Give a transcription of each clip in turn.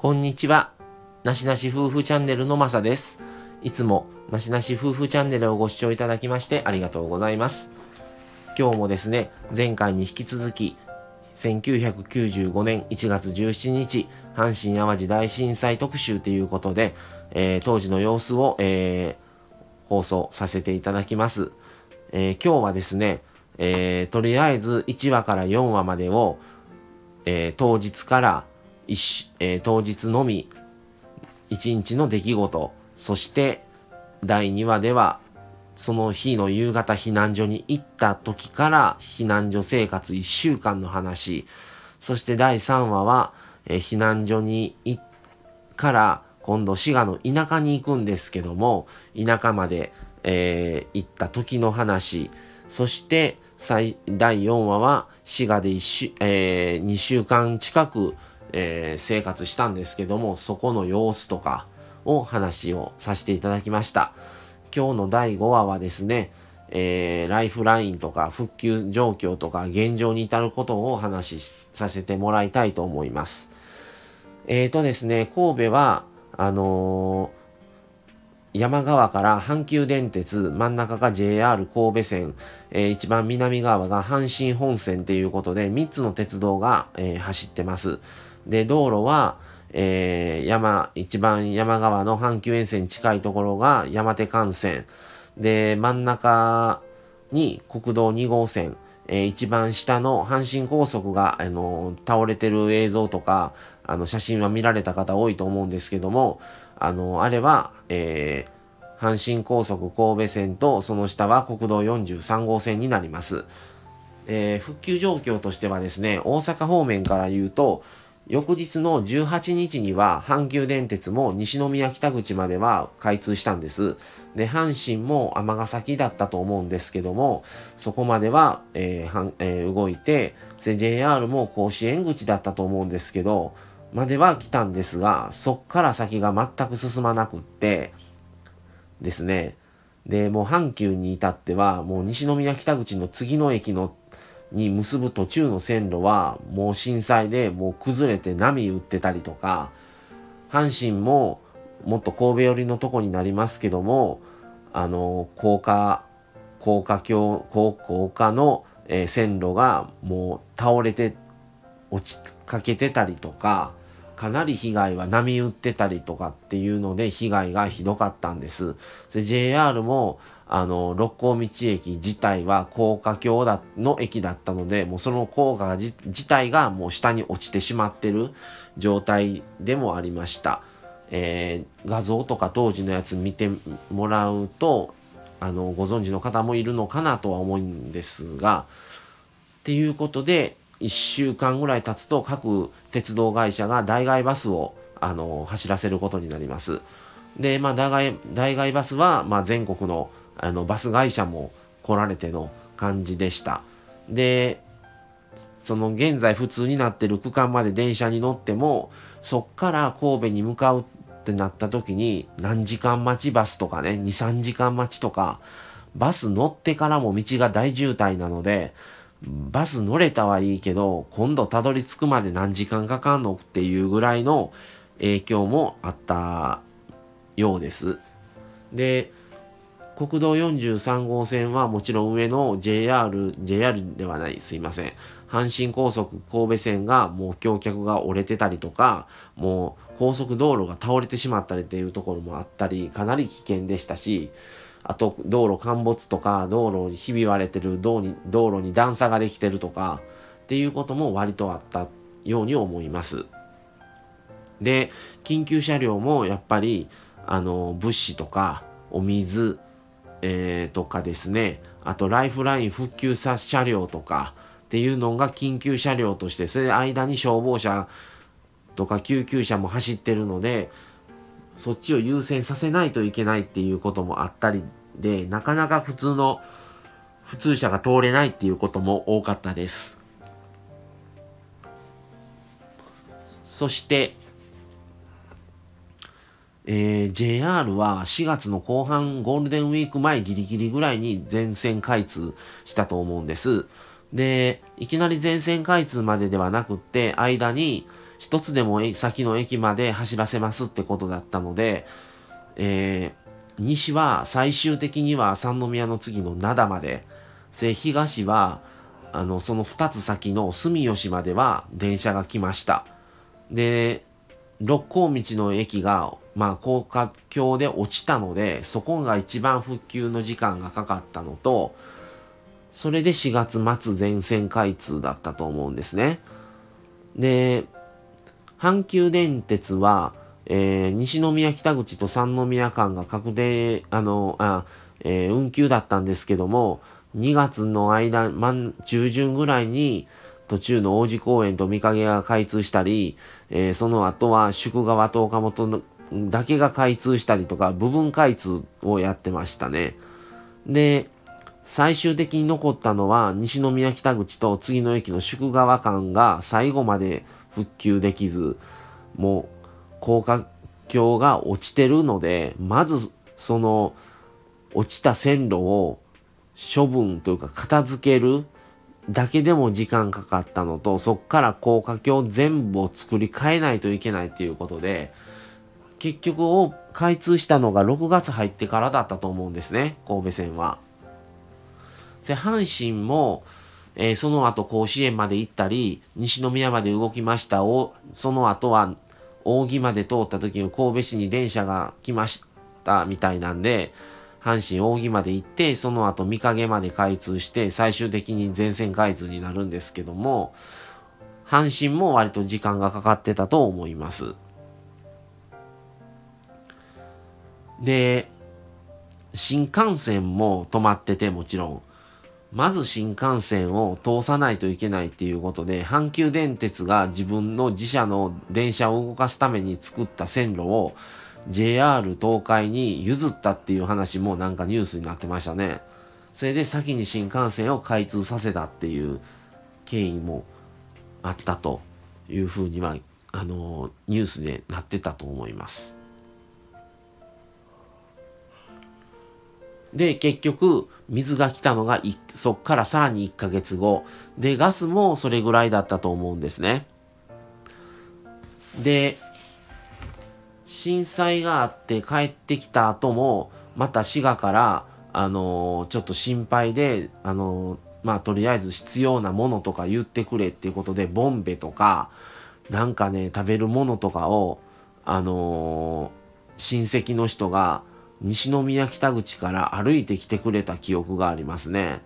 こんにちは。なしなし夫婦チャンネルのまさです。いつもなしなし夫婦チャンネルをご視聴いただきましてありがとうございます。今日もですね、前回に引き続き、1995年1月17日、阪神淡路大震災特集ということで、えー、当時の様子を、えー、放送させていただきます。えー、今日はですね、えとりあえず1話から4話までを、え当日からえー、当日のみ1日の出来事、そして第2話ではその日の夕方避難所に行った時から避難所生活1週間の話、そして第3話は、えー、避難所に行から今度滋賀の田舎に行くんですけども、田舎まで、えー、行った時の話、そして第4話は滋賀で1週、えー、2週間近くえー、生活したんですけども、そこの様子とかを話をさせていただきました。今日の第5話はですね、えー、ライフラインとか復旧状況とか現状に至ることをお話しさせてもらいたいと思います。えーとですね、神戸は、あのー、山側から阪急電鉄、真ん中が JR 神戸線、えー、一番南側が阪神本線ということで、3つの鉄道が、えー、走ってます。で、道路は、えー、山、一番山側の阪急沿線に近いところが山手幹線。で、真ん中に国道2号線。えー、一番下の阪神高速が、あの、倒れてる映像とか、あの、写真は見られた方多いと思うんですけども、あの、あれは、えー、阪神高速神戸線と、その下は国道43号線になります。えー、復旧状況としてはですね、大阪方面から言うと、翌日の18日には阪急電鉄も西宮北口までは開通したんです。で、阪神も尼崎だったと思うんですけども、そこまでは、えーえー、動いて、JR も甲子園口だったと思うんですけど、までは来たんですが、そっから先が全く進まなくって、ですね。で、もう阪急に至っては、もう西宮北口の次の駅のに結ぶ途中の線路はもう震災でもう崩れて波打ってたりとか、阪神ももっと神戸寄りのとこになりますけども、あの、高架、高架橋、高架の、えー、線路がもう倒れて落ちかけてたりとか、かなり被害は波打ってたりとかっていうので被害がひどかったんです。で JR もあの、六甲道駅自体は高架橋だの駅だったので、もうその高架自体がもう下に落ちてしまってる状態でもありました。えー、画像とか当時のやつ見てもらうと、あの、ご存知の方もいるのかなとは思うんですが、っていうことで、1週間ぐらい経つと各鉄道会社が代替バスをあの走らせることになります。で、まあ、代替代替バスは、まあ、全国のあのバス会社も来られての感じでした。で、その現在普通になってる区間まで電車に乗っても、そっから神戸に向かうってなった時に何時間待ちバスとかね、2、3時間待ちとか、バス乗ってからも道が大渋滞なので、バス乗れたはいいけど、今度たどり着くまで何時間かかんのっていうぐらいの影響もあったようです。で、国道43号線はもちろん上の JR、JR ではない、すいません。阪神高速神戸線がもう橋脚が折れてたりとか、もう高速道路が倒れてしまったりっていうところもあったり、かなり危険でしたし、あと道路陥没とか、道路にひび割れてる道に道路に段差ができてるとか、っていうことも割とあったように思います。で、緊急車両もやっぱり、あの、物資とか、お水、えー、とかですね、あとライフライン復旧車両とかっていうのが緊急車両として、それで間に消防車とか救急車も走ってるので、そっちを優先させないといけないっていうこともあったりで、なかなか普通の普通車が通れないっていうことも多かったです。そして、えー、JR は4月の後半ゴールデンウィーク前ギリギリぐらいに全線開通したと思うんです。で、いきなり全線開通までではなくって、間に一つでも先の駅まで走らせますってことだったので、えー、西は最終的には三宮の次の灘まで、で東はあのその2つ先の住吉までは電車が来ました。で、六甲道の駅が、まあ、高架橋で落ちたので、そこが一番復旧の時間がかかったのと、それで4月末全線開通だったと思うんですね。で、阪急電鉄は、えー、西宮北口と三宮間が確定、あの、あ、えー、運休だったんですけども、2月の間、満、中旬ぐらいに、途中の王子公園と御影が開通したり、えー、その後は宿川と岡本だけが開通したりとか、部分開通をやってましたね。で、最終的に残ったのは西宮北口と次の駅の宿川間が最後まで復旧できず、もう高架橋が落ちてるので、まずその落ちた線路を処分というか片付けるだけでも時間かかったのと、そっから高架橋全部を作り変えないといけないっていうことで、結局を開通したのが6月入ってからだったと思うんですね、神戸線は。で、阪神も、えー、その後甲子園まで行ったり、西宮まで動きましたを、その後は扇まで通った時に神戸市に電車が来ましたみたいなんで、阪神扇まで行って、その後御影まで開通して、最終的に全線開通になるんですけども、阪神も割と時間がかかってたと思います。で、新幹線も止まっててもちろん、まず新幹線を通さないといけないっていうことで、阪急電鉄が自分の自社の電車を動かすために作った線路を JR 東海に譲ったっていう話もなんかニュースになってましたね。それで先に新幹線を開通させたっていう経緯もあったというふうには、あの、ニュースでなってたと思います。で、結局、水が来たのが、そっからさらに1ヶ月後。で、ガスもそれぐらいだったと思うんですね。で、震災があって帰ってきた後も、また滋賀から、あのー、ちょっと心配で、あのー、まあ、とりあえず必要なものとか言ってくれっていうことで、ボンベとか、なんかね、食べるものとかを、あのー、親戚の人が、西宮北口から歩いてきてくれた記憶がありますね。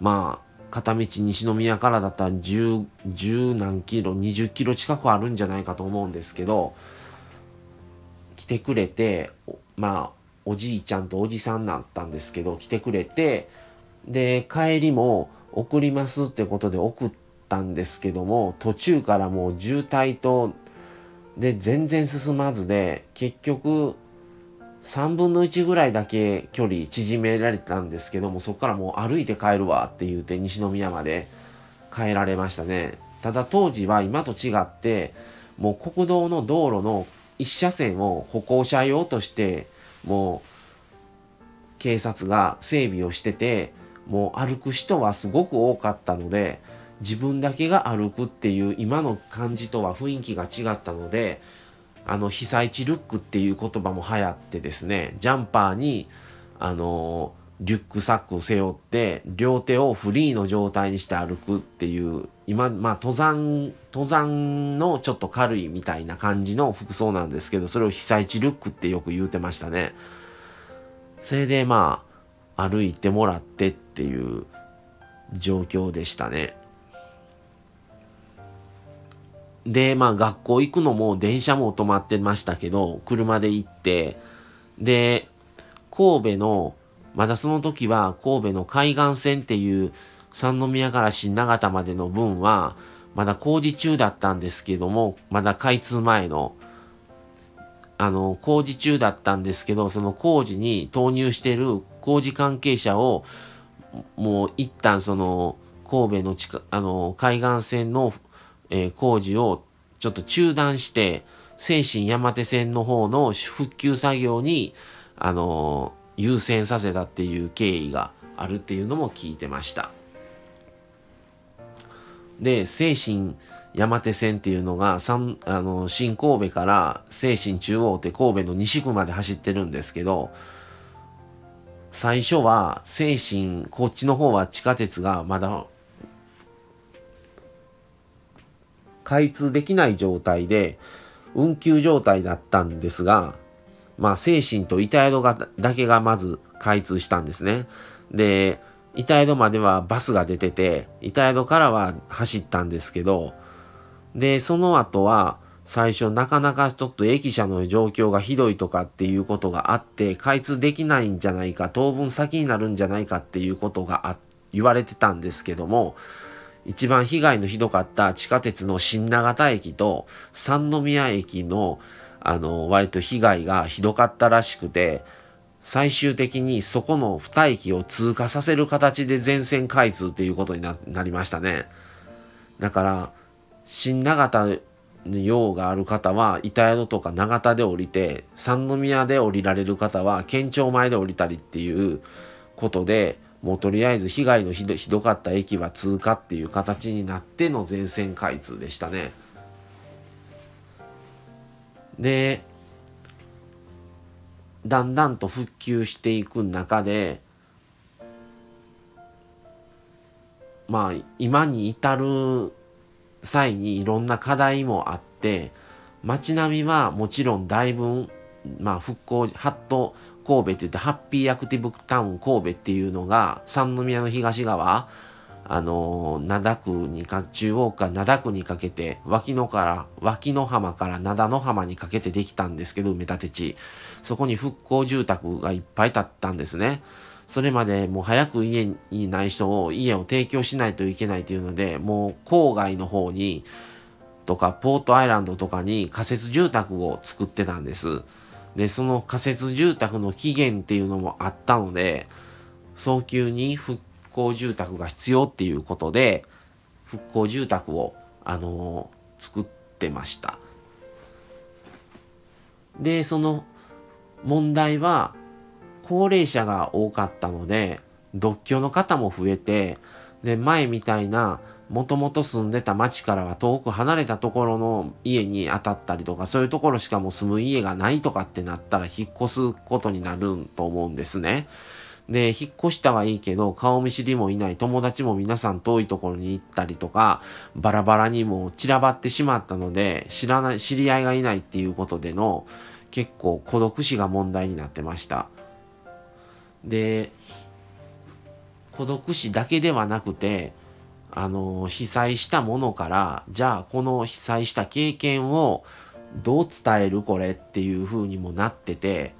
まあ、片道西宮からだったら10、10何キロ、20キロ近くあるんじゃないかと思うんですけど、来てくれて、まあ、おじいちゃんとおじさんだったんですけど、来てくれて、で、帰りも送りますってことで送ったんですけども、途中からもう渋滞と、で、全然進まずで、結局、3分の1ぐらいだけ距離縮められたんですけども、そこからもう歩いて帰るわって言うて西宮まで帰られましたね。ただ当時は今と違って、もう国道の道路の1車線を歩行者用としてもう警察が整備をしててもう歩く人はすごく多かったので自分だけが歩くっていう今の感じとは雰囲気が違ったのであの被災地ルックっていう言葉も流行ってですねジャンパーにあのリュックサックを背負って両手をフリーの状態にして歩くっていう今まあ登山登山のちょっと軽いみたいな感じの服装なんですけどそれを被災地ルックってよく言うてましたね。それでまあ歩いてもらってっていう状況でしたね。でまあ学校行くのも電車も止まってましたけど車で行ってで神戸のまだその時は神戸の海岸線っていう三宮から新長田までの分はまだ工事中だったんですけども、まだ開通前の、あの、工事中だったんですけど、その工事に投入してる工事関係者を、もう一旦その、神戸の地下、あの、海岸線の、えー、工事をちょっと中断して、精神山手線の方の復旧作業に、あの優先させたっていう経緯があるっていうのも聞いてました。で、精神山手線っていうのが、あの、新神戸から西神中央って神戸の西区まで走ってるんですけど、最初は西神、こっちの方は地下鉄がまだ開通できない状態で運休状態だったんですが、まあ、精神と板宿がだけがまず開通したんですね。で、板宿まではバスが出てて、板宿からは走ったんですけど、で、その後は、最初なかなかちょっと駅舎の状況がひどいとかっていうことがあって、開通できないんじゃないか、当分先になるんじゃないかっていうことが言われてたんですけども、一番被害のひどかった地下鉄の新長田駅と三宮駅のあの割と被害がひどかったらしくて最終的にそこの2駅を通過させる形で全線開通っていうことになりましたね。だから新長田の用がある方は板宿とか長田で降りて三宮で降りられる方は県庁前で降りたりっていうことでもうとりあえず被害のひどひどかった駅は通過っていう形になっての全線開通でしたね。でだんだんと復旧していく中でまあ今に至る際にいろんな課題もあって街並みはもちろんだいぶまあ復興ハット神戸って言ってハッピーアクティブタウン神戸っていうのが三宮の東側あの灘区にか中央か灘区にかけて脇野から脇野浜から灘の浜にかけてできたんですけど埋め立て地。そこに復興住宅がいっぱい建ったんですね。それまでもう早く家にない人を家を提供しないといけないというのでもう郊外の方にとかポートアイランドとかに仮設住宅を作ってたんです。で、その仮設住宅の期限っていうのもあったので、早急に復興住宅が必要っていうことで、復興住宅を、あのー、作ってました。で、その問題は、高齢者が多かったので、独居の方も増えて、で、前みたいなもともと住んでた町からは遠く離れたところの家に当たったりとか、そういうところしかもう住む家がないとかってなったら引っ越すことになると思うんですね。で、引っ越したはいいけど、顔見知りもいない、友達も皆さん遠いところに行ったりとか、バラバラにも散らばってしまったので、知らない、知り合いがいないっていうことでの、結構孤独死が問題になってました。で、孤独死だけではなくて、あの被災したものからじゃあこの被災した経験をどう伝えるこれっていう風にもなってて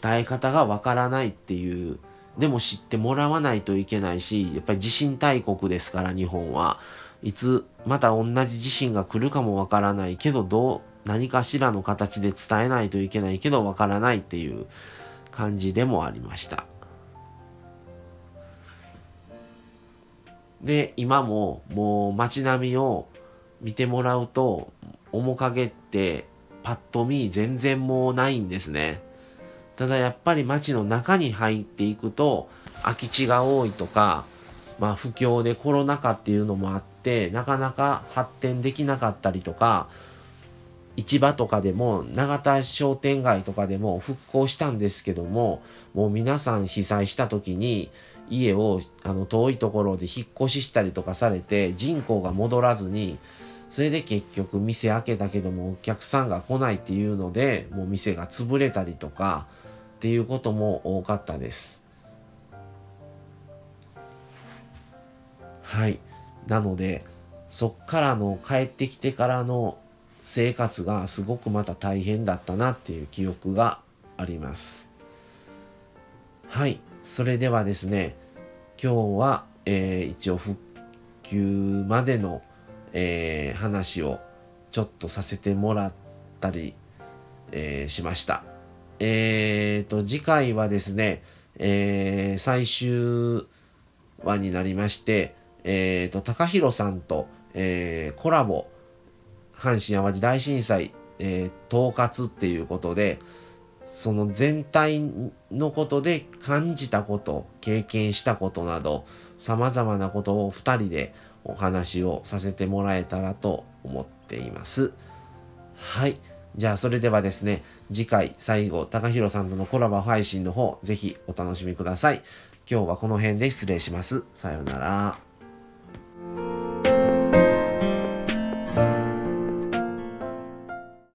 伝え方がわからないっていうでも知ってもらわないといけないしやっぱり地震大国ですから日本はいつまた同じ地震が来るかもわからないけどどう何かしらの形で伝えないといけないけどわからないっていう感じでもありました。で、今ももう街並みを見てもらうと、面影ってパッと見全然もうないんですね。ただやっぱり街の中に入っていくと空き地が多いとか、まあ不況でコロナ禍っていうのもあって、なかなか発展できなかったりとか、市場とかでも永田商店街とかでも復興したんですけどももう皆さん被災した時に家をあの遠いところで引っ越ししたりとかされて人口が戻らずにそれで結局店開けたけどもお客さんが来ないっていうのでもう店が潰れたりとかっていうことも多かったです。はい。なのでそっからの帰ってきてからの生活がすごくまた大変だったなっていう記憶がありますはいそれではですね今日は、えー、一応復旧までの、えー、話をちょっとさせてもらったり、えー、しました。えーと、次回はですね、えー、最終話になりまして、えーと、高弘さんと、えー、コラボ、阪神・淡路大震災、えー、統括っていうことで、その全体のことで感じたこと経験したことなどさまざまなことを2人でお話をさせてもらえたらと思っています。はい。じゃあそれではですね、次回最後、高弘さんとのコラボ配信の方、ぜひお楽しみください。今日はこの辺で失礼します。さようなら。